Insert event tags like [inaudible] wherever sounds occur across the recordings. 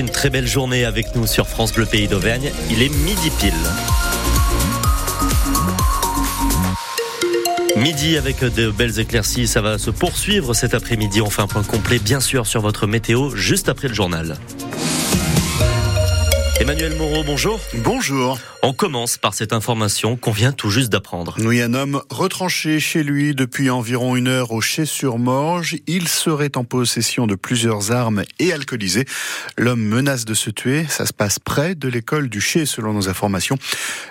une très belle journée avec nous sur France Bleu Pays d'Auvergne. Il est midi pile. Midi avec de belles éclaircies, ça va se poursuivre cet après-midi. On fait un point complet bien sûr sur votre météo juste après le journal. Emmanuel Moreau, bonjour. Bonjour. On commence par cette information qu'on vient tout juste d'apprendre. Oui, un homme retranché chez lui depuis environ une heure au Chais-sur-Morge. Il serait en possession de plusieurs armes et alcoolisé. L'homme menace de se tuer. Ça se passe près de l'école du Chais, selon nos informations.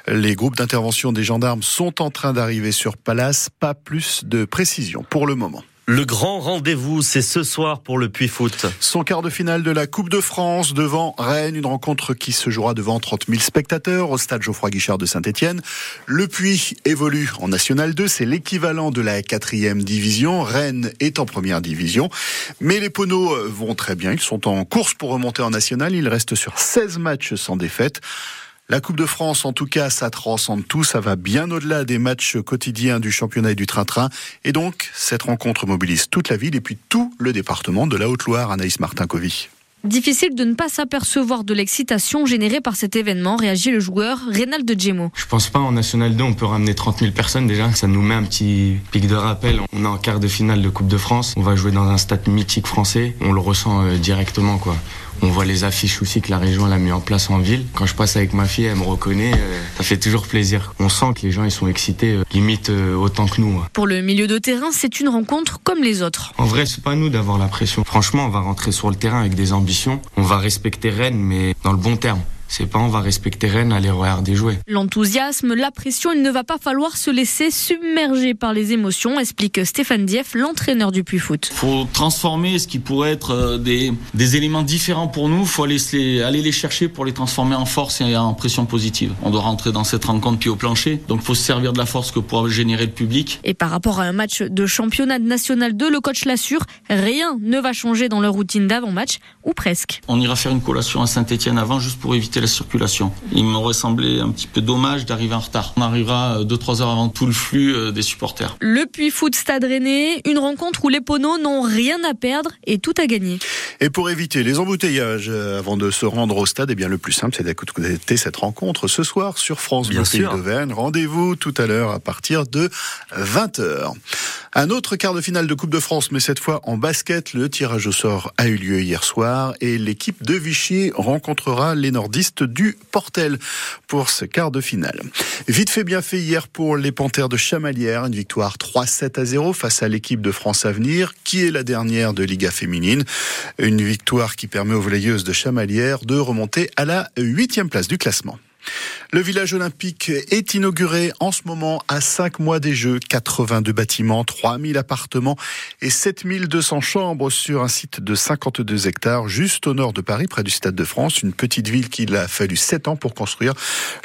Les groupes d'intervention des gendarmes sont en train d'arriver sur place. Pas plus de précision pour le moment. Le grand rendez-vous, c'est ce soir pour le Puy Foot. Son quart de finale de la Coupe de France devant Rennes, une rencontre qui se jouera devant 30 000 spectateurs au stade Geoffroy Guichard de Saint-Etienne. Le Puy évolue en National 2, c'est l'équivalent de la quatrième division. Rennes est en première division. Mais les Poneaux vont très bien, ils sont en course pour remonter en National. Ils restent sur 16 matchs sans défaite. La Coupe de France, en tout cas, ça transcende tout. Ça va bien au-delà des matchs quotidiens du championnat et du train-train. Et donc, cette rencontre mobilise toute la ville et puis tout le département de la Haute-Loire, Anaïs Martin-Covy. Difficile de ne pas s'apercevoir de l'excitation générée par cet événement, réagit le joueur Reynald de Gemo. Je pense pas en National 2 on peut ramener 30 000 personnes déjà. Ça nous met un petit pic de rappel. On est en quart de finale de Coupe de France. On va jouer dans un stade mythique français. On le ressent euh, directement quoi. On voit les affiches aussi que la région a mis en place en ville. Quand je passe avec ma fille, elle me reconnaît. Euh, ça fait toujours plaisir. On sent que les gens ils sont excités, euh, limite autant que nous. Pour le milieu de terrain, c'est une rencontre comme les autres. En vrai, c'est pas nous d'avoir la pression. Franchement, on va rentrer sur le terrain avec des ambitions. On va respecter Rennes, mais dans le bon terme. C'est pas on va respecter Rennes, aller regarder jouer. L'enthousiasme, la pression, il ne va pas falloir se laisser submerger par les émotions, explique Stéphane Dieff, l'entraîneur du Puy Foot. Faut transformer ce qui pourrait être euh, des, des éléments différents pour nous. Faut aller les, aller les chercher pour les transformer en force et en pression positive. On doit rentrer dans cette rencontre puis au plancher. Donc faut se servir de la force que pourra générer le public. Et par rapport à un match de championnat national 2, le coach l'assure, rien ne va changer dans leur routine d'avant-match, ou presque. On ira faire une collation à Saint-Etienne avant juste pour éviter la circulation. Il m'aurait semblé un petit peu dommage d'arriver en retard. On arrivera 2-3 heures avant tout le flux euh, des supporters. Le Puy Foot Stade Rennais, une rencontre où les Poneaux n'ont rien à perdre et tout à gagner. Et pour éviter les embouteillages euh, avant de se rendre au stade, eh bien le plus simple c'est d'écouter cette rencontre ce soir sur France Bleu Pays d'Auvergne. Rendez-vous tout à l'heure à partir de 20h. Un autre quart de finale de Coupe de France, mais cette fois en basket. Le tirage au sort a eu lieu hier soir et l'équipe de Vichy rencontrera les nordistes du Portel pour ce quart de finale. Vite fait, bien fait hier pour les Panthères de Chamalières. Une victoire 3-7 à 0 face à l'équipe de France Avenir, qui est la dernière de Liga féminine? Une victoire qui permet aux volleyeuses de Chamalières de remonter à la huitième place du classement. Le village olympique est inauguré en ce moment à 5 mois des Jeux. 82 bâtiments, 3000 appartements et 7200 chambres sur un site de 52 hectares juste au nord de Paris, près du Stade de France. Une petite ville qu'il a fallu 7 ans pour construire.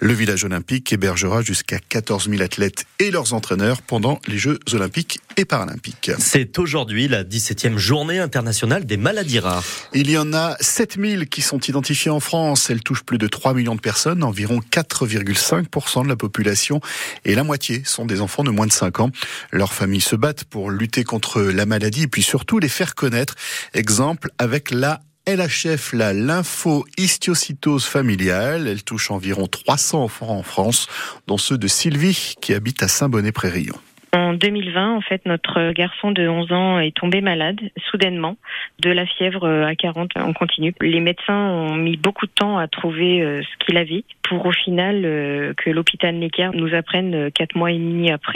Le village olympique hébergera jusqu'à 14 000 athlètes et leurs entraîneurs pendant les Jeux olympiques et paralympiques. C'est aujourd'hui la 17e journée internationale des maladies rares. Il y en a 7000 qui sont identifiées en France. Elles touchent plus de 3 millions de personnes, environ 4 4,5% de la population et la moitié sont des enfants de moins de 5 ans. Leurs familles se battent pour lutter contre la maladie et puis surtout les faire connaître. Exemple avec la LHF, la lymphohistiocytose familiale. Elle touche environ 300 enfants en France, dont ceux de Sylvie qui habite à Saint-Bonnet-Prérillon. En 2020, en fait, notre garçon de 11 ans est tombé malade, soudainement, de la fièvre à 40 en continu. Les médecins ont mis beaucoup de temps à trouver euh, ce qu'il avait pour au final euh, que l'hôpital Necker nous apprenne euh, quatre mois et demi après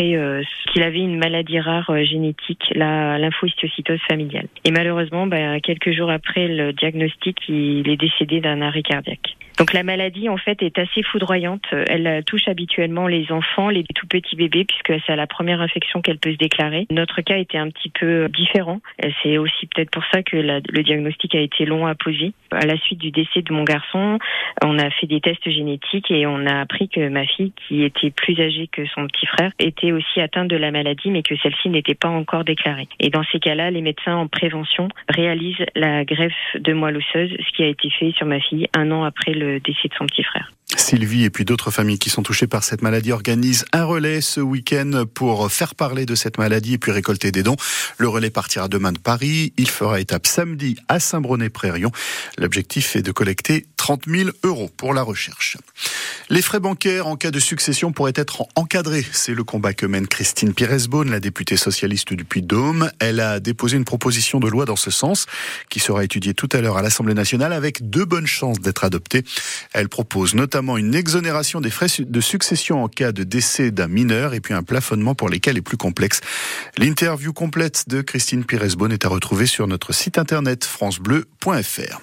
qu'il avait une maladie rare génétique, la lymphohistiocytose familiale. Et malheureusement, bah, quelques jours après le diagnostic, il est décédé d'un arrêt cardiaque. Donc la maladie en fait est assez foudroyante. Elle touche habituellement les enfants, les tout petits bébés, puisque c'est la première infection qu'elle peut se déclarer. Notre cas était un petit peu différent. C'est aussi peut-être pour ça que le diagnostic a été long à poser. À la suite du décès de mon garçon, on a fait des tests génétiques et on a appris que ma fille, qui était plus âgée que son petit frère, était aussi atteinte de la maladie, mais que celle-ci n'était pas encore déclarée. Et dans ces cas-là, les médecins en prévention réalisent la greffe de moelle osseuse, ce qui a été fait sur ma fille un an après le décès de son petit frère. Sylvie et puis d'autres familles qui sont touchées par cette maladie organisent un relais ce week-end pour faire parler de cette maladie et puis récolter des dons. Le relais partira demain de Paris. Il fera étape samedi à Saint-Bronnet-Prérion. L'objectif est de collecter 30 000 euros pour la recherche. Les frais bancaires en cas de succession pourraient être encadrés. C'est le combat que mène Christine Pires-Beaune, la députée socialiste du Puy-de-Dôme. Elle a déposé une proposition de loi dans ce sens qui sera étudiée tout à l'heure à l'Assemblée nationale avec deux bonnes chances d'être adoptée. Elle propose notamment une exonération des frais de succession en cas de décès d'un mineur et puis un plafonnement pour les cas les plus complexes. L'interview complète de Christine Pires-Beaune est à retrouver sur notre site internet francebleu.fr.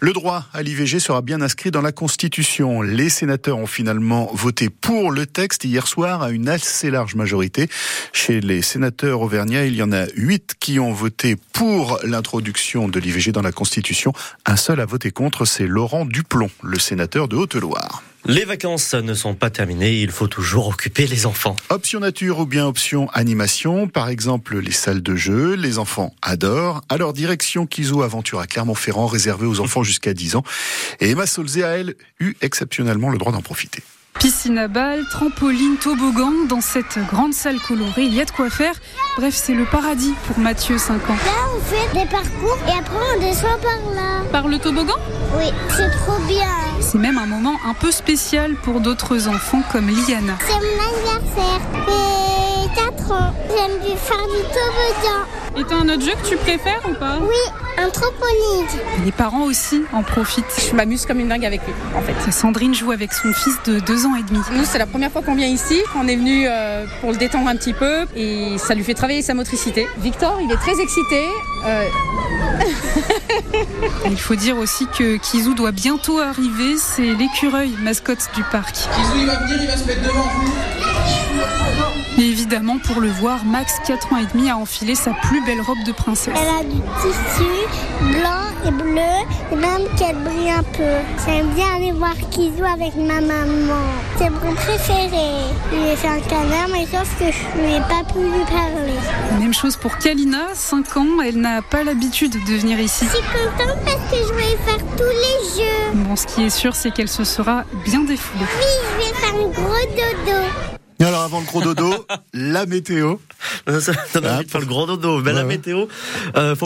Le droit à l'IVG sera bien inscrit dans la Constitution. Les sénateurs ont finalement voté pour le texte hier soir à une assez large majorité. Chez les sénateurs auvergnats, il y en a huit qui ont voté pour l'introduction de l'IVG dans la Constitution. Un seul a voté contre, c'est Laurent Duplon, le sénateur de Haute-Loire. Les vacances ne sont pas terminées, il faut toujours occuper les enfants. Option nature ou bien option animation, par exemple les salles de jeu, les enfants adorent. Alors direction Kizo Aventure à Clermont-Ferrand, réservée aux enfants jusqu'à 10 ans. Et Emma Solzé a, elle, eu exceptionnellement le droit d'en profiter. Piscine à balles, trampoline, toboggan. Dans cette grande salle colorée, il y a de quoi faire. Bref, c'est le paradis pour Mathieu, 5 ans. Là, on fait des parcours et après on descend par là. Par le toboggan? Oui, c'est trop bien. C'est même un moment un peu spécial pour d'autres enfants comme Liana. C'est mon anniversaire. J'ai 4 ans. J'aime faire du toboggan. Et t'as un autre jeu que tu préfères ou pas? Oui, un trampoline. Les parents aussi en profitent. Je m'amuse comme une dingue avec lui, en fait. Sandrine joue avec son fils de 2 ans et demi. Nous, c'est la première fois qu'on vient ici. On est venu euh, pour le détendre un petit peu et ça lui fait travailler sa motricité. Victor, il est très excité. Euh... [laughs] il faut dire aussi que Kizou doit bientôt arriver. C'est l'écureuil, mascotte du parc. Kizou, il va venir, il va se mettre devant vous. Et évidemment, pour le voir, Max, 4 ans et demi, a enfilé sa plus belle robe de princesse. Elle a du tissu blanc et bleu, et même qu'elle brille un peu. J'aime bien aller voir Kizou avec ma maman. C'est mon préféré. Il fait un canard, mais sauf que je n'ai pas pu lui parler. Même chose pour Kalina, 5 ans, elle n'a pas l'habitude de venir ici. Je suis contente parce que je vais faire tous les jeux. Bon, ce qui est sûr, c'est qu'elle se sera bien défoulée. Oui, je vais faire un gros dodo. Alors avant le gros dodo, [laughs] la météo. Ça donne envie de faire le gros dodo. Mais la météo, euh, faut